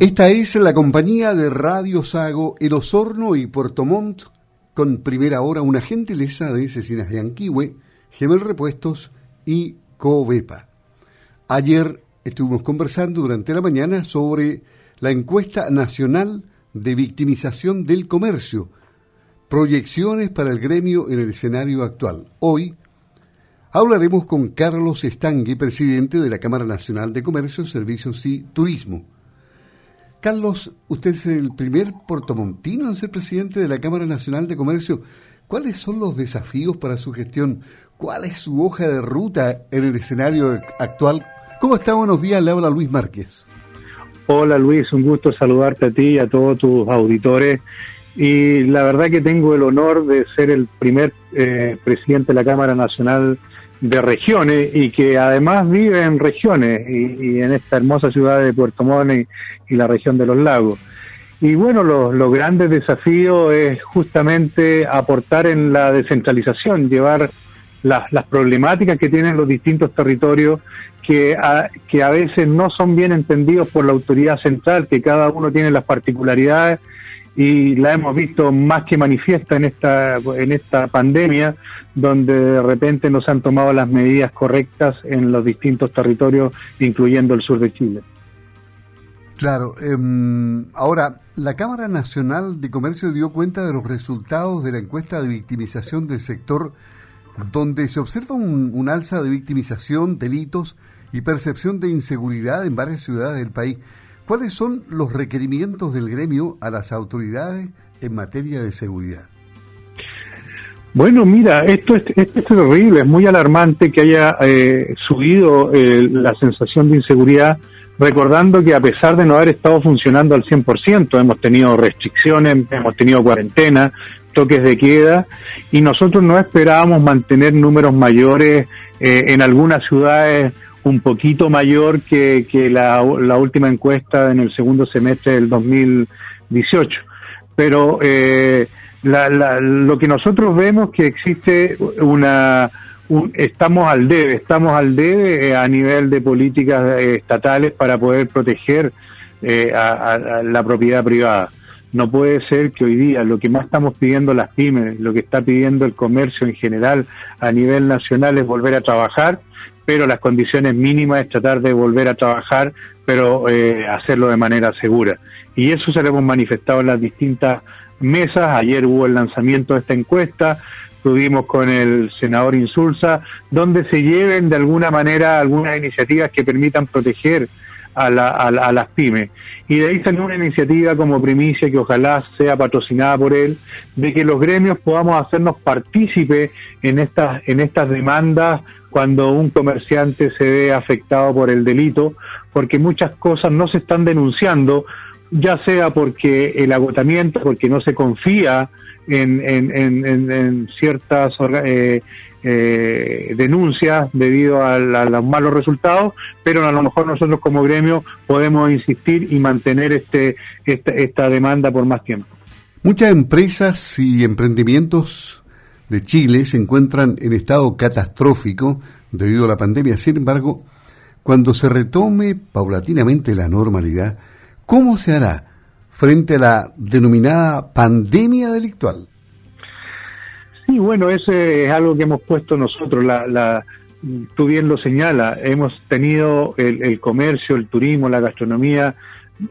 Esta es la compañía de Radio Sago, El Osorno y Puerto Montt, con primera hora una gentileza de Cecinas de Anquihue, Gemel Repuestos y Covepa. Ayer estuvimos conversando durante la mañana sobre la encuesta nacional de victimización del comercio, proyecciones para el gremio en el escenario actual. Hoy hablaremos con Carlos Estangui, presidente de la Cámara Nacional de Comercio, Servicios y Turismo. Carlos, usted es el primer portomontino en ser presidente de la Cámara Nacional de Comercio. ¿Cuáles son los desafíos para su gestión? ¿Cuál es su hoja de ruta en el escenario actual? ¿Cómo está? Buenos días, le habla Luis Márquez. Hola Luis, un gusto saludarte a ti y a todos tus auditores. Y la verdad que tengo el honor de ser el primer eh, presidente de la Cámara Nacional de regiones y que además vive en regiones y, en esta hermosa ciudad de Puerto Montt y, la región de los lagos. Y bueno, los, grandes desafíos es justamente aportar en la descentralización, llevar las, las problemáticas que tienen los distintos territorios que que a veces no son bien entendidos por la autoridad central, que cada uno tiene las particularidades y la hemos visto más que manifiesta en esta, en esta pandemia, donde de repente no se han tomado las medidas correctas en los distintos territorios, incluyendo el sur de Chile. Claro, em, ahora, la Cámara Nacional de Comercio dio cuenta de los resultados de la encuesta de victimización del sector, donde se observa un, un alza de victimización, delitos y percepción de inseguridad en varias ciudades del país. ¿Cuáles son los requerimientos del gremio a las autoridades en materia de seguridad? Bueno, mira, esto es, esto es terrible, es muy alarmante que haya eh, subido eh, la sensación de inseguridad, recordando que a pesar de no haber estado funcionando al 100%, hemos tenido restricciones, hemos tenido cuarentena, toques de queda, y nosotros no esperábamos mantener números mayores eh, en algunas ciudades un poquito mayor que, que la, la, última encuesta en el segundo semestre del 2018. Pero eh, la, la, lo que nosotros vemos que existe una... estamos al debe, estamos al debe eh, a nivel de políticas eh, estatales para poder proteger eh, a, a, la propiedad privada. No puede ser que hoy día lo que más estamos pidiendo las pymes, lo que está pidiendo el comercio en general a nivel nacional es volver a trabajar pero las condiciones mínimas es tratar de volver a trabajar, pero eh, hacerlo de manera segura. Y eso se lo hemos manifestado en las distintas mesas. Ayer hubo el lanzamiento de esta encuesta, tuvimos con el senador Insulza, donde se lleven de alguna manera algunas iniciativas que permitan proteger a, la, a, las pymes. Y de ahí salió una iniciativa como primicia que ojalá sea patrocinada por él, de que los gremios podamos hacernos partícipe en estas, en estas demandas cuando un comerciante se ve afectado por el delito, porque muchas cosas no se están denunciando, ya sea porque el agotamiento, porque no se confía en, en, ciertas eh, eh, denuncias debido a, los malos resultados, pero a lo mejor nosotros como gremio podemos insistir y mantener este, esta, esta demanda por más tiempo. Muchas empresas y emprendimientos de Chile se encuentran en estado catastrófico debido a la pandemia. Sin embargo, cuando se retome paulatinamente la normalidad, ¿cómo se hará frente a la denominada pandemia delictual? Sí, bueno, eso es algo que hemos puesto nosotros. La, la, tú bien lo señala, hemos tenido el, el comercio, el turismo, la gastronomía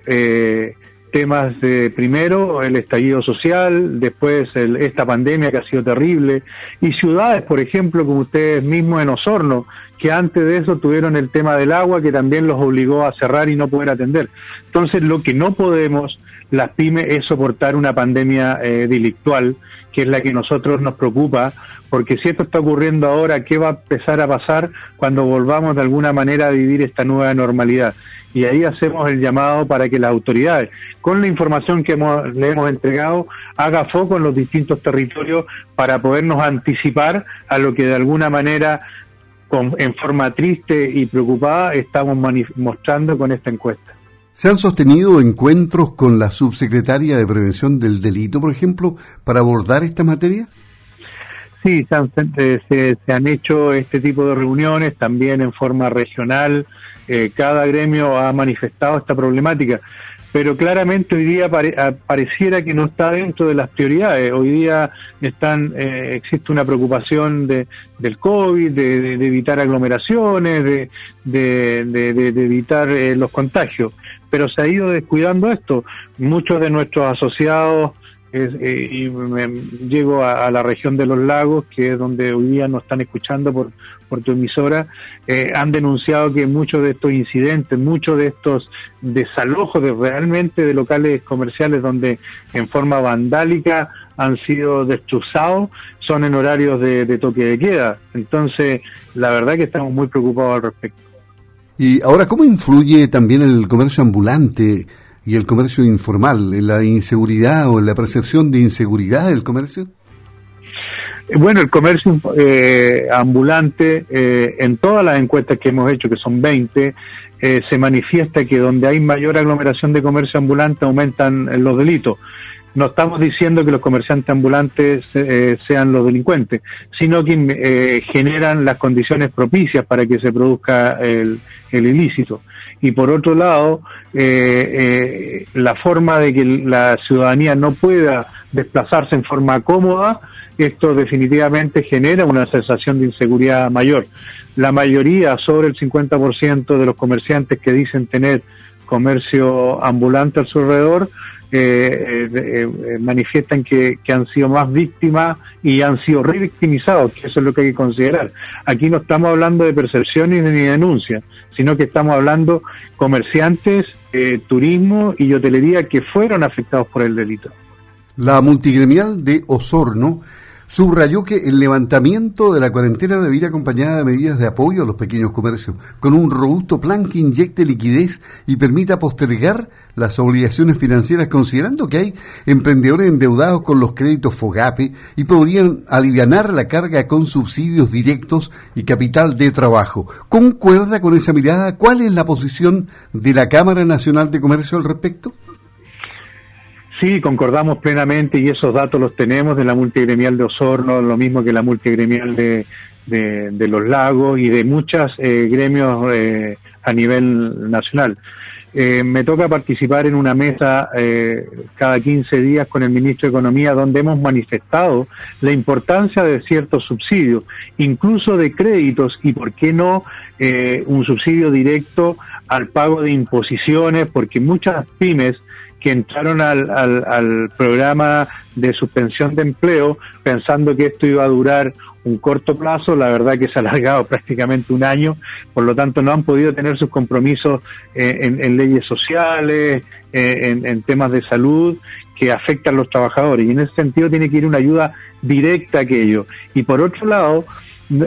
eh, temas de primero el estallido social, después esta pandemia que ha sido terrible, y ciudades, por ejemplo, como ustedes mismos en Osorno, que antes de eso tuvieron el tema del agua que también los obligó a cerrar y no poder atender. Entonces, lo que no podemos las pymes es soportar una pandemia eh, delictual, que es la que nosotros nos preocupa, porque si esto está ocurriendo ahora, ¿qué va a empezar a pasar cuando volvamos de alguna manera a vivir esta nueva normalidad? y ahí hacemos el llamado para que las autoridades, con la información que le hemos entregado, haga foco en los distintos territorios para podernos anticipar a lo que de alguna manera, con, en forma triste y preocupada, estamos mostrando con esta encuesta. ¿Se han sostenido encuentros con la subsecretaria de Prevención del Delito, por ejemplo, para abordar esta materia? Sí, se han, hecho este tipo de reuniones también en forma regional, eh, cada gremio ha manifestado esta problemática. pero claramente hoy día pareciera que no está dentro de las prioridades. Hoy día están eh, existe una preocupación de, del COVID, de, evitar aglomeraciones, de, de evitar eh, los contagios, pero se ha ido descuidando esto. Muchos de nuestros asociados eh, y me, llego a, la región de los lagos, que es donde hoy día nos están escuchando por, por tu emisora, eh, han denunciado que muchos de estos incidentes, muchos de estos desalojos de realmente de locales comerciales donde en forma vandálica han sido destrozados, son en horarios de, de toque de queda. Entonces, la verdad que estamos muy preocupados al respecto. Y ahora, ¿cómo influye también el comercio ambulante y el comercio informal, en la inseguridad o en la percepción de inseguridad del comercio? Eh, bueno, el comercio eh, ambulante, eh, en todas las encuestas que hemos hecho, que son 20, se manifiesta que donde hay mayor aglomeración de comercio ambulante aumentan los delitos. No estamos diciendo que los comerciantes ambulantes sean los delincuentes, sino que generan las condiciones propicias para que se produzca el ilícito y por otro lado eh, eh, la forma de que la ciudadanía no pueda desplazarse en forma cómoda, esto definitivamente genera una sensación de inseguridad mayor. La mayoría, sobre el 50% de los comerciantes que dicen tener comercio ambulante a su alrededor, eh, eh, eh, manifiestan que, han sido más víctimas y han sido revictimizados, que eso es lo que hay que considerar. Aquí no estamos hablando de percepciones ni de denuncias, sino que estamos hablando comerciantes, turismo y hotelería que fueron afectados por el delito. La multigremial de Osorno subrayó que el levantamiento de la cuarentena debe ir acompañada de medidas de apoyo a los pequeños comercios, con un robusto plan que inyecte liquidez y permita postergar las obligaciones financieras, considerando que hay emprendedores endeudados con los créditos FOGAPE y podrían aliviar la carga con subsidios directos y capital de trabajo. ¿Concuerda con esa mirada? ¿Cuál es la posición de la Cámara Nacional de Comercio al respecto? Sí, concordamos plenamente y esos datos los tenemos de la multigremial de Osorno, lo mismo que la multigremial de, de, los lagos y de muchos eh, gremios eh, a nivel nacional. Eh, me toca participar en una mesa cada 15 días con el ministro de Economía donde hemos manifestado la importancia de ciertos subsidios, incluso de créditos y, ¿por qué no, un subsidio directo al pago de imposiciones? Porque muchas pymes que entraron al, al, programa de suspensión de empleo pensando que esto iba a durar un corto plazo, la verdad que se ha alargado prácticamente un año, por lo tanto no han podido tener sus compromisos eh, en, leyes sociales, eh, en, temas de salud que afectan a los trabajadores. Y en ese sentido tiene que ir una ayuda directa a aquello. Y por otro lado,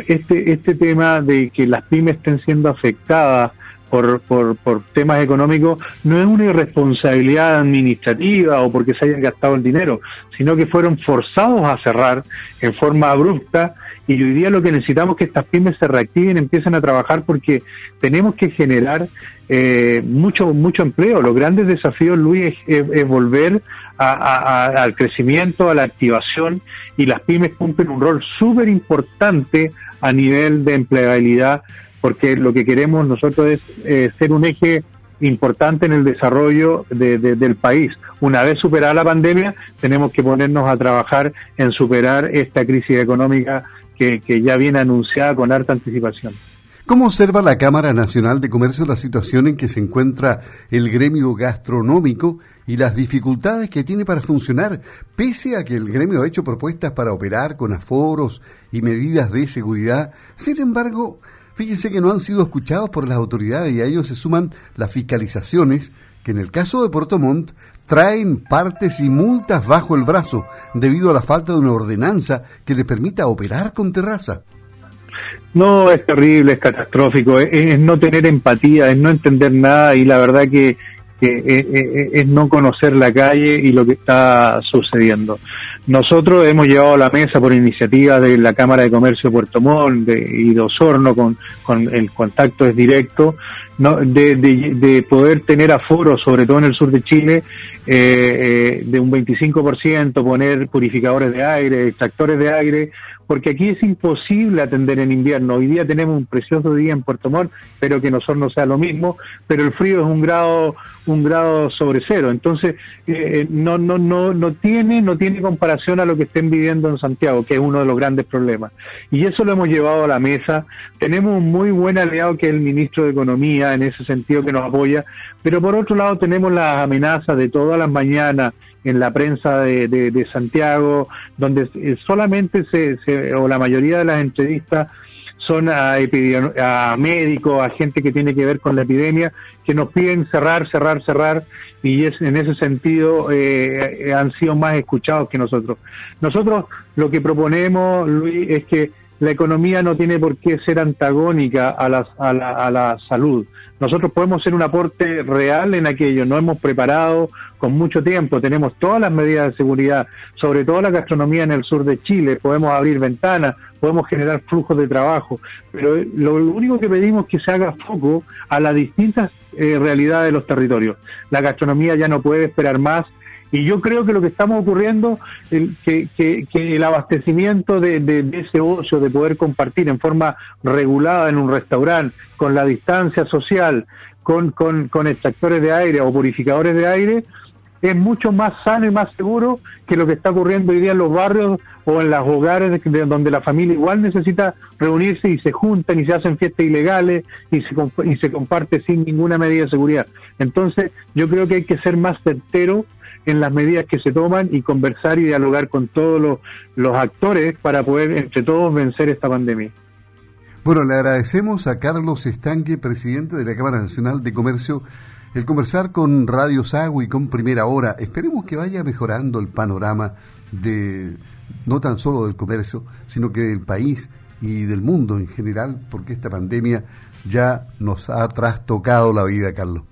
este, este tema de que las pymes estén siendo afectadas por, por, por temas económicos no es una irresponsabilidad administrativa o porque se hayan gastado el dinero, sino que fueron forzados a cerrar en forma abrupta y hoy día lo que necesitamos es que estas pymes se reactiven, empiecen a trabajar porque tenemos que generar eh, mucho mucho empleo. Los grandes desafíos, Luis, es, volver al crecimiento, a la activación y las pymes cumplen un rol súper importante a nivel de empleabilidad porque lo que queremos nosotros es eh, ser un eje importante en el desarrollo del país. Una vez superada la pandemia, tenemos que ponernos a trabajar en superar esta crisis económica que, que ya viene anunciada con harta anticipación. ¿Cómo observa la Cámara Nacional de Comercio la situación en que se encuentra el gremio gastronómico y las dificultades que tiene para funcionar, pese a que el gremio ha hecho propuestas para operar con aforos y medidas de seguridad? Sin embargo, Fíjense que no han sido escuchados por las autoridades y a ellos se suman las fiscalizaciones que en el caso de Puerto Montt traen partes y multas bajo el brazo debido a la falta de una ordenanza que le permita operar con terraza. No, es terrible, es catastrófico, es, no tener empatía, es no entender nada y la verdad que, es no conocer la calle y lo que está sucediendo. Nosotros hemos llevado a la mesa por iniciativa de la Cámara de Comercio de Puerto Montt y de Osorno, con, con el contacto es directo, ¿no? de, de, poder tener aforo, sobre todo en el sur de Chile, eh, eh, de un 25%, poner purificadores de aire, extractores de aire, porque aquí es imposible atender en invierno. Hoy día tenemos un precioso día en Puerto Montt, pero que nosotros no sea lo mismo, pero el frío es un grado un grado sobre cero, entonces eh, no no no no tiene no tiene comparación a lo que estén viviendo en Santiago, que es uno de los grandes problemas. Y eso lo hemos llevado a la mesa. Tenemos un muy buen aliado que es el ministro de Economía en ese sentido que nos apoya, pero por otro lado tenemos las amenazas de todas las mañanas en la prensa de, Santiago, donde solamente se, o la mayoría de las entrevistas son a, a médicos, a gente que tiene que ver con la epidemia, que nos piden cerrar, cerrar, cerrar, y es, en ese sentido eh, han sido más escuchados que nosotros. Nosotros lo que proponemos, Luis, es que la economía no tiene por qué ser antagónica a la, a la, a la salud. Nosotros podemos ser un aporte real en aquello, no hemos preparado con mucho tiempo, tenemos todas las medidas de seguridad, sobre todo la gastronomía en el sur de Chile, podemos abrir ventanas, podemos generar flujos de trabajo, pero lo único que pedimos es que se haga foco a las distintas eh, realidades de los territorios. La gastronomía ya no puede esperar más y yo creo que lo que estamos ocurriendo, el, que, el abastecimiento de, ese ocio, de poder compartir en forma regulada en un restaurante, con la distancia social, con, con, con extractores de aire o purificadores de aire, es mucho más sano y más seguro que lo que está ocurriendo hoy día en los barrios o en los hogares donde la familia igual necesita reunirse y se juntan y se hacen fiestas ilegales y se, y se comparte sin ninguna medida de seguridad. Entonces, yo creo que hay que ser más certero en las medidas que se toman y conversar y dialogar con todos los, actores para poder entre todos vencer esta pandemia. Bueno, le agradecemos a Carlos Estanque, presidente de la Cámara Nacional de Comercio, el conversar con Radio Sago y con Primera Hora. Esperemos que vaya mejorando el panorama de no tan solo del comercio, sino que del país y del mundo en general, porque esta pandemia ya nos ha trastocado la vida, Carlos.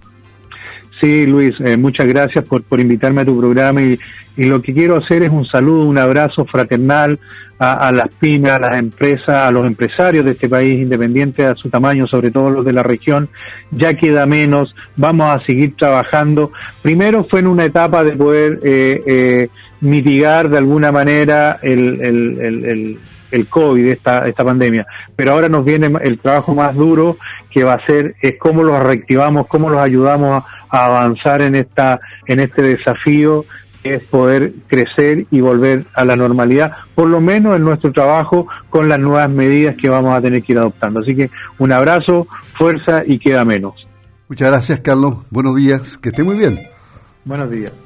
Sí, Luis, eh, muchas gracias por, por invitarme a tu programa y, y, lo que quiero hacer es un saludo, un abrazo fraternal a, las pymes, a las empresas, a los empresarios de este país, independiente a su tamaño, sobre todo los de la región. Ya queda menos, vamos a seguir trabajando. Primero fue en una etapa de poder eh, eh, mitigar de alguna manera el, el, el, el COVID, esta, esta pandemia. Pero ahora nos viene el trabajo más duro que va a ser es cómo los reactivamos, cómo los ayudamos a, avanzar en esta en este desafío que es poder crecer y volver a la normalidad, por lo menos en nuestro trabajo con las nuevas medidas que vamos a tener que ir adoptando. Así que un abrazo, fuerza y queda menos. Muchas gracias, Carlos. Buenos días, que esté muy bien. Buenos días.